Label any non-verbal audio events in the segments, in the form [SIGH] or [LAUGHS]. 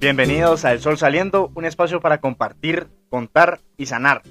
Bienvenidos a El Sol Saliendo, un espacio para compartir, contar y sanar.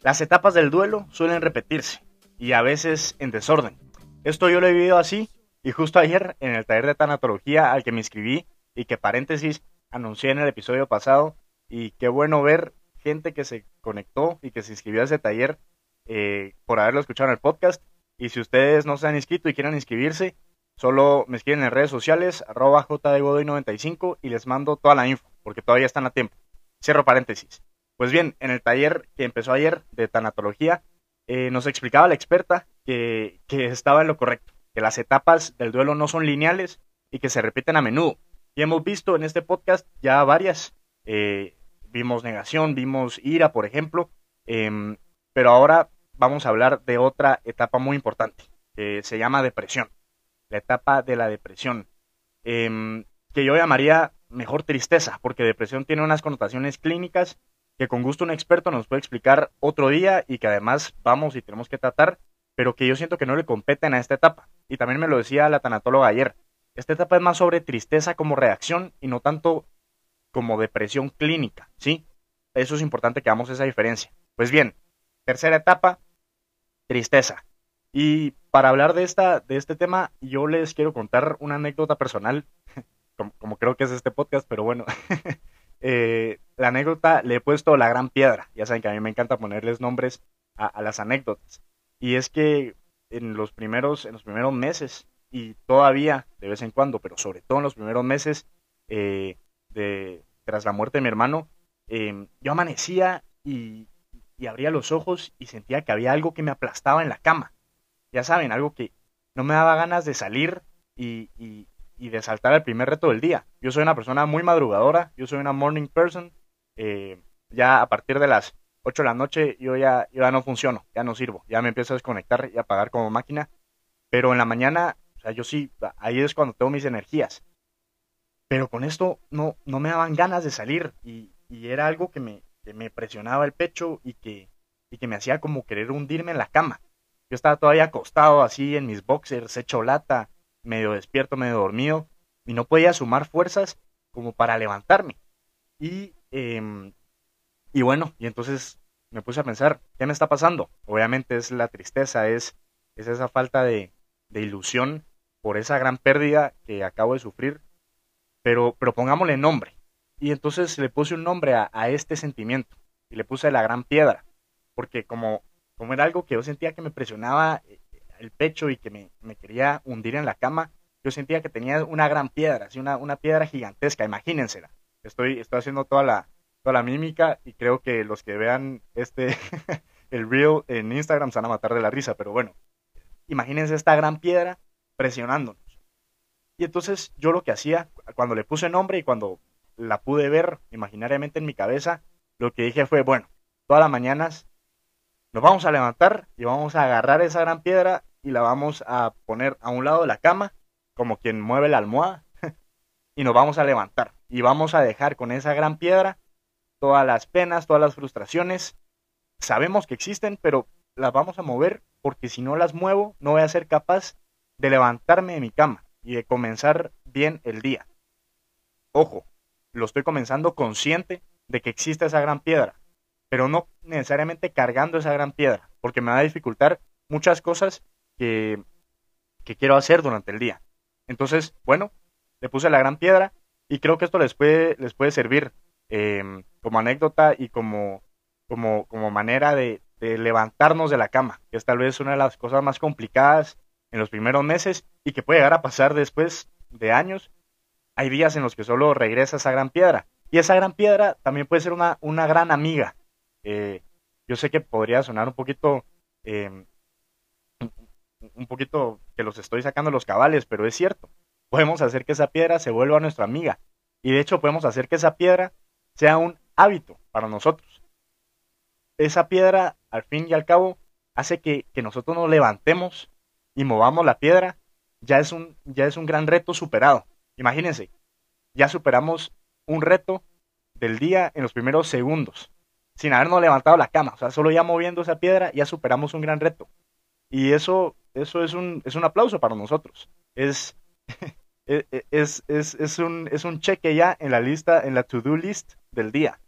Las etapas del duelo suelen repetirse y a veces en desorden. Esto yo lo he vivido así y justo ayer en el taller de tanatología al que me inscribí y que paréntesis anuncié en el episodio pasado y qué bueno ver gente que se conectó y que se inscribió a ese taller eh, por haberlo escuchado en el podcast. Y si ustedes no se han inscrito y quieren inscribirse, Solo me escriben en redes sociales, arroba jdgodoy95 y les mando toda la info, porque todavía están a tiempo. Cierro paréntesis. Pues bien, en el taller que empezó ayer de tanatología, eh, nos explicaba la experta que, estaba en lo correcto, que las etapas del duelo no son lineales y que se repiten a menudo. Y hemos visto en este podcast ya varias. Eh, vimos negación, vimos ira, por ejemplo. Em, pero ahora vamos a hablar de otra etapa muy importante, que se llama depresión la etapa de la depresión, em, que yo llamaría mejor tristeza, porque depresión tiene unas connotaciones clínicas que con gusto un experto nos puede explicar otro día y que además vamos y tenemos que tratar, pero que yo siento que no le competen a esta etapa. Y también me lo decía la tanatóloga ayer, esta etapa es más sobre tristeza como reacción y no tanto como depresión clínica, ¿sí? Eso es importante que hagamos esa diferencia. Pues bien, tercera etapa, tristeza. Y para hablar de, esta, de este tema, yo les quiero contar una anécdota personal, [LAUGHS] como, creo que es este podcast, pero bueno. [LAUGHS] Eh, la anécdota le he puesto la gran piedra. Ya saben que a mí me encanta ponerles nombres a, las anécdotas. Y es que en los primeros, en los primeros meses, y todavía de vez en cuando, pero sobre todo en los primeros meses, eh, de, tras la muerte de mi hermano, em, yo amanecía y, y abría los ojos y sentía que había algo que me aplastaba en la cama ya saben, algo que no me daba ganas de salir y, de saltar el primer reto del día. Yo soy una persona muy madrugadora, yo soy una morning person, eh, ya a partir de las 8 de la noche yo ya, ya no funciono, ya no sirvo, ya me empiezo a desconectar y a apagar como máquina, pero en la mañana, o sea, yo sí, ahí es cuando tengo mis energías. Pero con esto no, no me daban ganas de salir y, era algo que me, que me presionaba el pecho y que, y que me hacía como querer hundirme en la cama. Yo estaba todavía acostado así en mis boxers, hecho lata, medio despierto, medio dormido, y no podía sumar fuerzas como para levantarme. Y, em, y bueno, y entonces me puse a pensar, ¿qué me está pasando? Obviamente es la tristeza, es, es esa falta de, de ilusión por esa gran pérdida que acabo de sufrir, pero, pero pongámosle nombre. Y entonces le puse un nombre a, a este sentimiento y le puse la gran piedra, porque como como era algo que yo sentía que me presionaba eh, el pecho y que me, quería hundir en la cama, yo sentía que tenía una gran piedra, así una, una piedra gigantesca, imagínensela. Estoy, estoy haciendo toda la, toda la mímica y creo que los que vean este, [LAUGHS] el reel en Instagram se van a matar de la risa, pero bueno, imagínense esta gran piedra presionándonos. Y entonces yo lo que hacía, cuando le puse nombre y cuando la pude ver imaginariamente en mi cabeza, lo que dije fue, bueno, todas las mañanas nos vamos a levantar y vamos a agarrar esa gran piedra y la vamos a poner a un lado de la cama, como quien mueve la almohada, [LAUGHS] y nos vamos a levantar. Y vamos a dejar con esa gran piedra todas las penas, todas las frustraciones. Sabemos que existen, pero las vamos a mover porque si no las muevo, no voy a ser capaz de levantarme de mi cama y de comenzar bien el día. Ojo, lo estoy comenzando consciente de que existe esa gran piedra pero no necesariamente cargando esa gran piedra, porque me va a dificultar muchas cosas que, que quiero hacer durante el día. Entonces, bueno, le puse la gran piedra y creo que esto les puede, les puede servir em, como anécdota y como, como, como manera de, de, levantarnos de la cama, que es tal vez una de las cosas más complicadas en los primeros meses y que puede llegar a pasar después de años. Hay días en los que solo regresa esa gran piedra. Y esa gran piedra también puede ser una, una gran amiga, eh, yo sé que podría sonar un poquito, em, un poquito que los estoy sacando los cabales, pero es cierto. Podemos hacer que esa piedra se vuelva nuestra amiga. Y de hecho podemos hacer que esa piedra sea un hábito para nosotros. Esa piedra, al fin y al cabo, hace que, que nosotros nos levantemos y movamos la piedra. Ya es, un, ya es un gran reto superado. Imagínense, ya superamos un reto del día en los primeros segundos sin habernos levantado la cama. O sea, solo ya moviendo esa piedra ya superamos un gran reto. Y eso eso es un, es un aplauso para nosotros. Es, [LAUGHS] e, e, es, es, es, un, es un cheque ya en la lista, en la to-do list del día.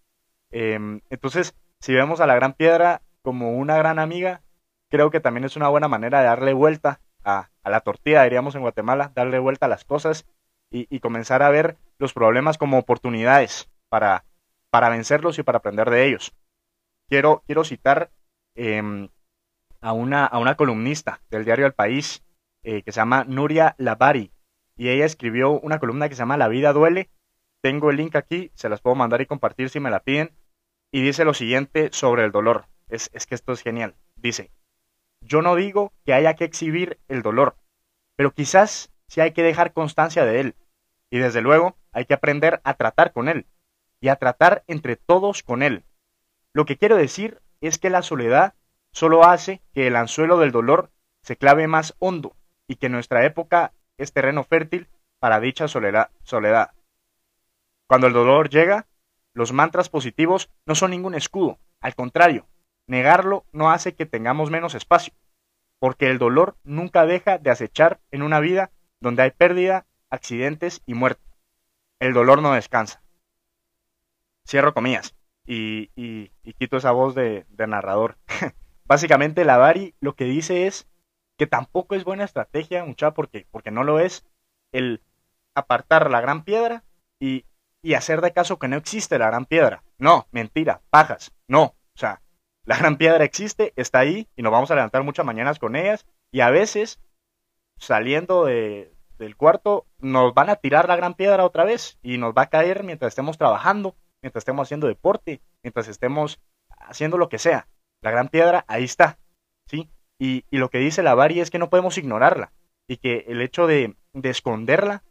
Em, entonces, si vemos a la gran piedra como una gran amiga, creo que también es una buena manera de darle vuelta a, a la tortilla, diríamos en Guatemala, darle vuelta a las cosas y, comenzar a ver los problemas como oportunidades para, para vencerlos y para aprender de ellos. Quiero, quiero citar em, a, una, a una columnista del diario El País eh, que se llama Nuria Lavari y ella escribió una columna que se llama La vida duele. Tengo el link aquí, se las puedo mandar y compartir si me la piden. Y dice lo siguiente sobre el dolor. Es, es que esto es genial. Dice, yo no digo que haya que exhibir el dolor, pero quizás sí hay que dejar constancia de él. Y desde luego hay que aprender a tratar con él y a tratar entre todos con él. Lo que quiero decir es que la soledad solo hace que el anzuelo del dolor se clave más hondo y que nuestra época es terreno fértil para dicha soledad. Cuando el dolor llega, los mantras positivos no son ningún escudo, al contrario, negarlo no hace que tengamos menos espacio, porque el dolor nunca deja de acechar en una vida donde hay pérdida, accidentes y muerte. El dolor no descansa. Cierro comillas y, quito esa voz de, de narrador. [LAUGHS] Básicamente la Bari lo que dice es que tampoco es buena estrategia, mucha, porque, porque no lo es, el apartar la gran piedra y, y hacer de caso que no existe la gran piedra. No, mentira, pajas, no. O sea, la gran piedra existe, está ahí y nos vamos a levantar muchas mañanas con ellas y a veces saliendo de, del cuarto nos van a tirar la gran piedra otra vez y nos va a caer mientras estemos trabajando, mientras estemos haciendo deporte, mientras estemos haciendo lo que sea. La gran piedra ahí está, ¿sí? Y, lo que dice la Bari es que no podemos ignorarla y que el hecho de, de esconderla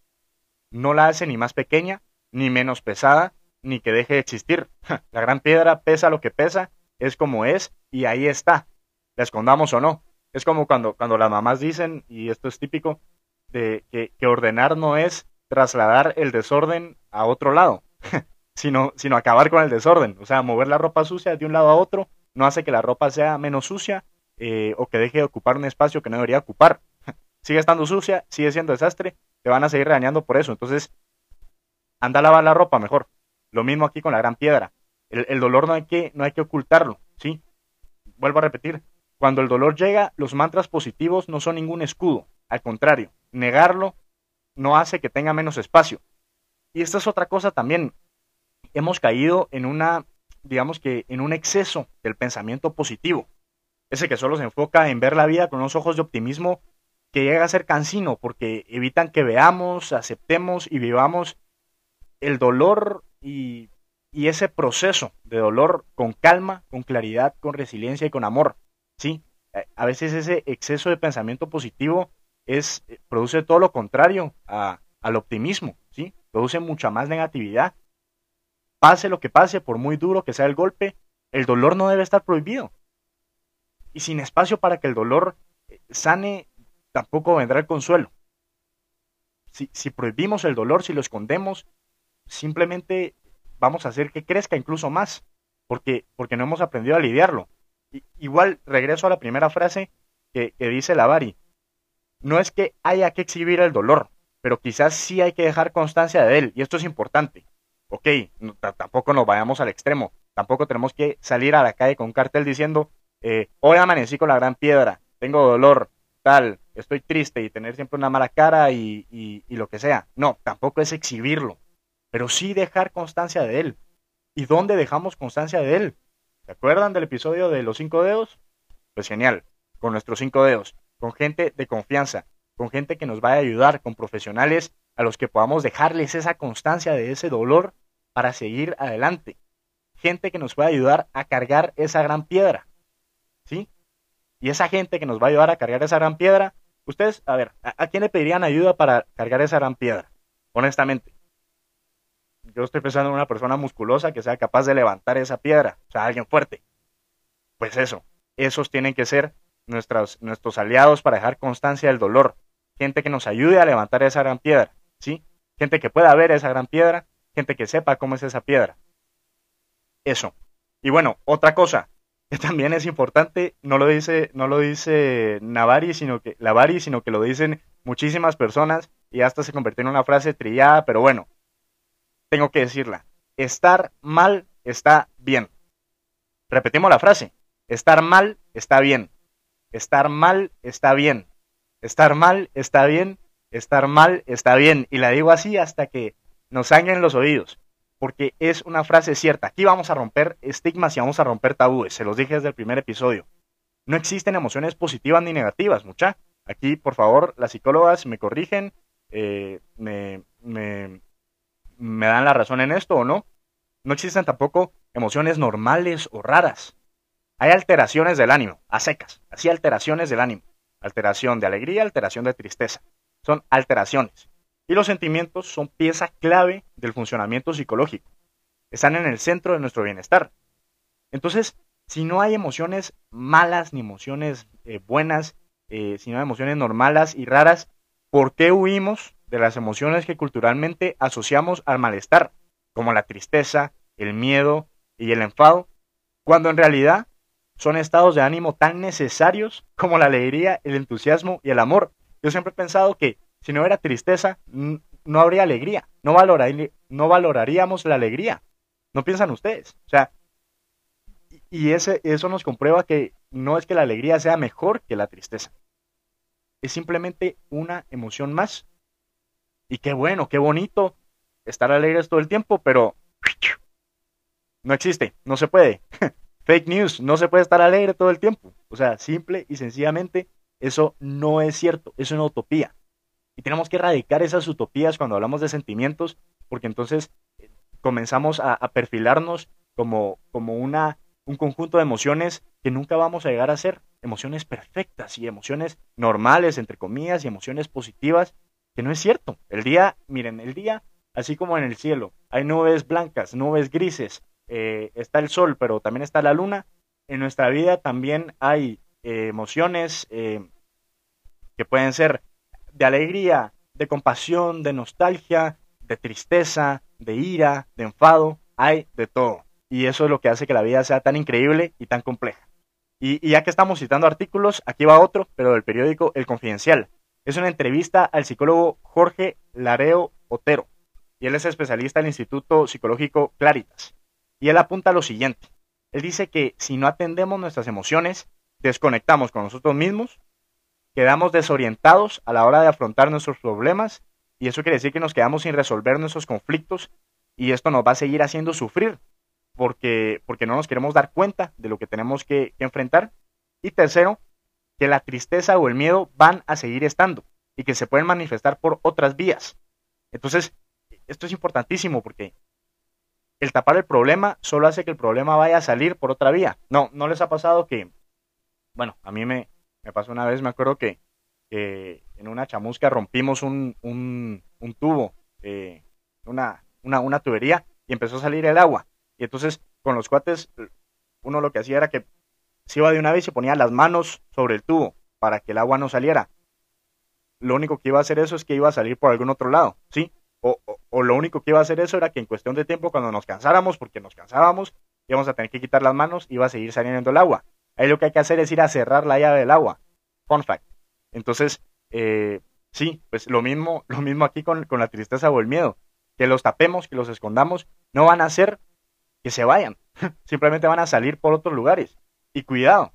no la hace ni más pequeña, ni menos pesada, ni que deje de existir. La gran piedra pesa lo que pesa, es como es y ahí está, la escondamos o no. Es como cuando, cuando las mamás dicen, y esto es típico, de que, ordenar no es trasladar el desorden a otro lado, [LAUGHS] sino, sino acabar con el desorden. O sea, mover la ropa sucia de un lado a otro no hace que la ropa sea menos sucia eh, o que deje de ocupar un espacio que no debería ocupar. [LAUGHS] sigue estando sucia, sigue siendo desastre, te van a seguir regañando por eso. Entonces, anda a lavar la ropa mejor. Lo mismo aquí con la gran piedra. El, dolor no hay, que, no hay que ocultarlo, ¿sí? Vuelvo a repetir, cuando el dolor llega, los mantras positivos no son ningún escudo. Al contrario, negarlo no hace que tenga menos espacio. Y esta es otra cosa también. Hemos caído en una digamos que en un exceso del pensamiento positivo, ese que solo se enfoca en ver la vida con unos ojos de optimismo que llega a ser cansino porque evitan que veamos, aceptemos y vivamos el dolor y, y ese proceso de dolor con calma, con claridad, con resiliencia y con amor. Sí, a veces ese exceso de pensamiento positivo es, produce todo lo contrario a, al optimismo, ¿sí? Produce mucha más negatividad Pase lo que pase, por muy duro que sea el golpe, el dolor no debe estar prohibido. Y sin espacio para que el dolor eh, sane, tampoco vendrá el consuelo. Si, si prohibimos el dolor, si lo escondemos, simplemente vamos a hacer que crezca incluso más, porque, porque no hemos aprendido a lidiarlo. igual regreso a la primera frase que, que dice Lavari. No es que haya que exhibir el dolor, pero quizás sí hay que dejar constancia de él, y esto es importante ok, tampoco nos vayamos al extremo, tampoco tenemos que salir a la calle con un cartel diciendo, eh, hoy amanecí con la gran piedra, tengo dolor, tal, estoy triste y tener siempre una mala cara y, y, lo que sea. No, tampoco es exhibirlo, pero sí dejar constancia de él. ¿Y dónde dejamos constancia de él? ¿Se acuerdan del episodio de los cinco dedos? Pues genial, con nuestros cinco dedos, con gente de confianza, con gente que nos vaya a ayudar, con profesionales a los que podamos dejarles esa constancia de ese dolor para seguir adelante. Gente que nos puede ayudar a cargar esa gran piedra. ¿Sí? Y esa gente que nos va a ayudar a cargar esa gran piedra, ustedes, a ver, ¿a, quién le pedirían ayuda para cargar esa gran piedra? Honestamente. Yo estoy pensando en una persona musculosa que sea capaz de levantar esa piedra, o sea, alguien fuerte. Pues eso, esos tienen que ser nuestros, aliados para dejar constancia del dolor. Gente que nos ayude a levantar esa gran piedra, ¿sí? Gente que pueda ver esa gran piedra gente que sepa cómo es esa piedra. Eso. Y bueno, otra cosa, [LAUGHS] que también es importante, no lo dice, no lo dice Navari, sino que Lavari, sino que lo dicen muchísimas personas y hasta se convirtió en una frase trillada, pero bueno, tengo que decirla. Estar mal está bien. Repetimos la frase. Estar mal está bien. Estar mal está bien. Estar mal está bien. Estar mal está bien. Y la digo así hasta que nos sangren los oídos porque es una frase cierta. Aquí vamos a romper estigmas y vamos a romper tabúes, se los dije desde el primer episodio. No existen emociones positivas ni negativas, mucha. Aquí, por favor, las psicólogas me corrigen, eh, me, me, me dan la razón en esto o no. No existen tampoco emociones normales o raras. Hay alteraciones del ánimo, a secas, así alteraciones del ánimo. Alteración de alegría, alteración de tristeza. Son alteraciones. Y los sentimientos son pieza clave del funcionamiento psicológico. Están en el centro de nuestro bienestar. Entonces, si no hay emociones malas ni emociones eh, buenas, eh, si no hay emociones normales y raras, ¿por qué huimos de las emociones que culturalmente asociamos al malestar, como la tristeza, el miedo y el enfado, cuando en realidad son estados de ánimo tan necesarios como la alegría, el entusiasmo y el amor? Yo siempre he pensado que si no hubiera tristeza, no habría alegría. No, no valoraríamos la alegría. ¿No piensan ustedes? O sea, y ese, eso nos comprueba que no es que la alegría sea mejor que la tristeza. Es simplemente una emoción más. Y qué bueno, qué bonito estar alegres todo el tiempo, pero no existe, no se puede. [LAUGHS] Fake news, no se puede estar alegre todo el tiempo. O sea, simple y sencillamente, eso no es cierto, es una utopía. Y tenemos que erradicar esas utopías cuando hablamos de sentimientos, porque entonces eh, comenzamos a, perfilarnos como, como una, un conjunto de emociones que nunca vamos a llegar a ser. Emociones perfectas y emociones normales, entre comillas, y emociones positivas, que no es cierto. El día, miren, el día, así como en el cielo, hay nubes blancas, nubes grises, eh, está el sol, pero también está la luna. En nuestra vida también hay eh, emociones que pueden ser de alegría, de compasión, de nostalgia, de tristeza, de ira, de enfado, hay de todo. Y eso es lo que hace que la vida sea tan increíble y tan compleja. Y, ya que estamos citando artículos, aquí va otro, pero del periódico El Confidencial. Es una entrevista al psicólogo Jorge Lareo Otero, y él es especialista del Instituto Psicológico Claritas. Y él apunta lo siguiente. Él dice que si no atendemos nuestras emociones, desconectamos con nosotros mismos quedamos desorientados a la hora de afrontar nuestros problemas y eso quiere decir que nos quedamos sin resolver nuestros conflictos y esto nos va a seguir haciendo sufrir porque, porque no nos queremos dar cuenta de lo que tenemos que, enfrentar. Y tercero, que la tristeza o el miedo van a seguir estando y que se pueden manifestar por otras vías. Entonces, esto es importantísimo porque el tapar el problema solo hace que el problema vaya a salir por otra vía. No, no les ha pasado que, bueno, a mí me, me pasó una vez, me acuerdo que en una chamusca rompimos un, un, un tubo, eh, una, una, una tubería, y empezó a salir el agua. Y entonces, con los cuates, uno lo que hacía era que se iba de una vez y ponía las manos sobre el tubo para que el agua no saliera. Lo único que iba a hacer eso es que iba a salir por algún otro lado, ¿sí? O, lo único que iba a hacer eso era que en cuestión de tiempo, cuando nos cansáramos, porque nos cansábamos, íbamos a tener que quitar las manos, iba a seguir saliendo el agua. Ahí lo que hay que hacer es ir a cerrar la llave del agua. Fun fact. Entonces, eh, sí, pues lo mismo, lo mismo aquí con, con la tristeza o el miedo. Que los tapemos, que los escondamos, no van a hacer que se vayan. [LAUGHS] Simplemente van a salir por otros lugares. Y cuidado,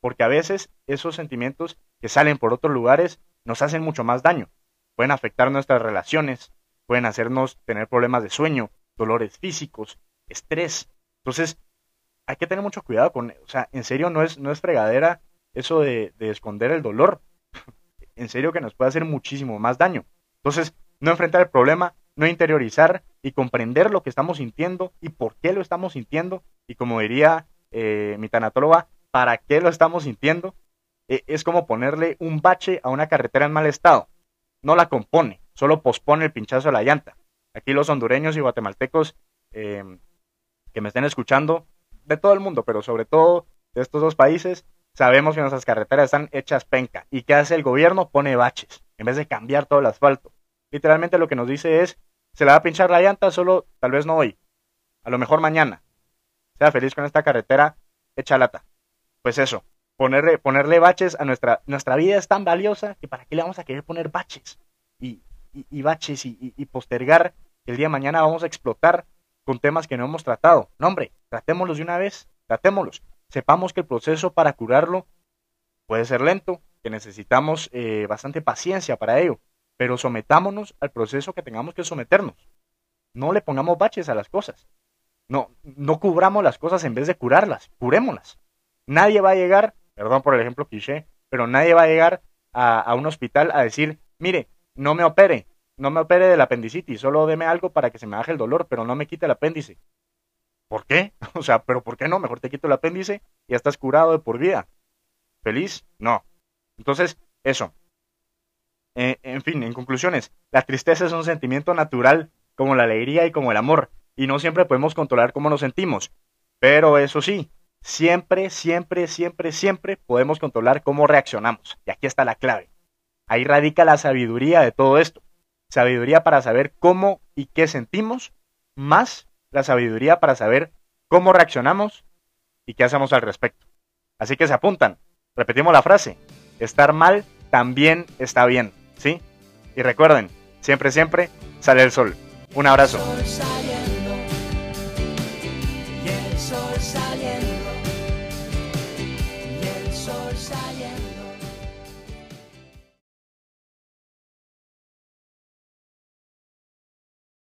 porque a veces esos sentimientos que salen por otros lugares nos hacen mucho más daño. Pueden afectar nuestras relaciones, pueden hacernos tener problemas de sueño, dolores físicos, estrés. Entonces, hay que tener mucho cuidado con, o sea, en serio no es, no es fregadera eso de, esconder el dolor. [LAUGHS] en serio que nos puede hacer muchísimo más daño. Entonces, no enfrentar el problema, no interiorizar y comprender lo que estamos sintiendo y por qué lo estamos sintiendo. Y como diría eh, mi tanatóloga, ¿para qué lo estamos sintiendo? E, es como ponerle un bache a una carretera en mal estado. No la compone, solo pospone el pinchazo de la llanta. Aquí los hondureños y guatemaltecos eh, que me estén escuchando de todo el mundo, pero sobre todo de estos dos países, sabemos que nuestras carreteras están hechas penca. ¿Y qué hace el gobierno? Pone baches, en vez de cambiar todo el asfalto. Literalmente lo que nos dice es, se le va a pinchar la llanta, solo tal vez no hoy, a lo mejor mañana. Sea feliz con esta carretera hecha lata. pues eso, ponerle, ponerle baches a nuestra, nuestra vida es tan valiosa que para qué le vamos a querer poner baches y, y, baches y, y, postergar el día de mañana vamos a explotar con temas que no hemos tratado. No, hombre, tratémoslos de una vez, tratémoslos. Sepamos que el proceso para curarlo puede ser lento, que necesitamos eh, bastante paciencia para ello, pero sometámonos al proceso que tengamos que someternos. No le pongamos baches a las cosas. No, no cubramos las cosas en vez de curarlas, curémoslas. Nadie va a llegar, perdón por el ejemplo cliché, pero nadie va a llegar a, un hospital a decir, mire, no me opere, no me opere del apendicitis, solo deme algo para que se me baje el dolor, pero no me quite el apéndice. ¿Por qué? [LAUGHS] O sea, pero ¿por qué no? Mejor te quito el apéndice y ya estás curado de por vida. ¿Feliz? No. Entonces, eso. Eh, en fin, en conclusiones, la tristeza es un sentimiento natural como la alegría y como el amor, y no siempre podemos controlar cómo nos sentimos. Pero eso sí, siempre, siempre, siempre, siempre podemos controlar cómo reaccionamos. Y aquí está la clave. Ahí radica la sabiduría de todo esto. Sabiduría para saber cómo y qué sentimos, más la sabiduría para saber cómo reaccionamos y qué hacemos al respecto. Así que se apuntan. Repetimos la frase. Estar mal también está bien, ¿sí? Y recuerden, siempre, siempre sale el sol. Un abrazo.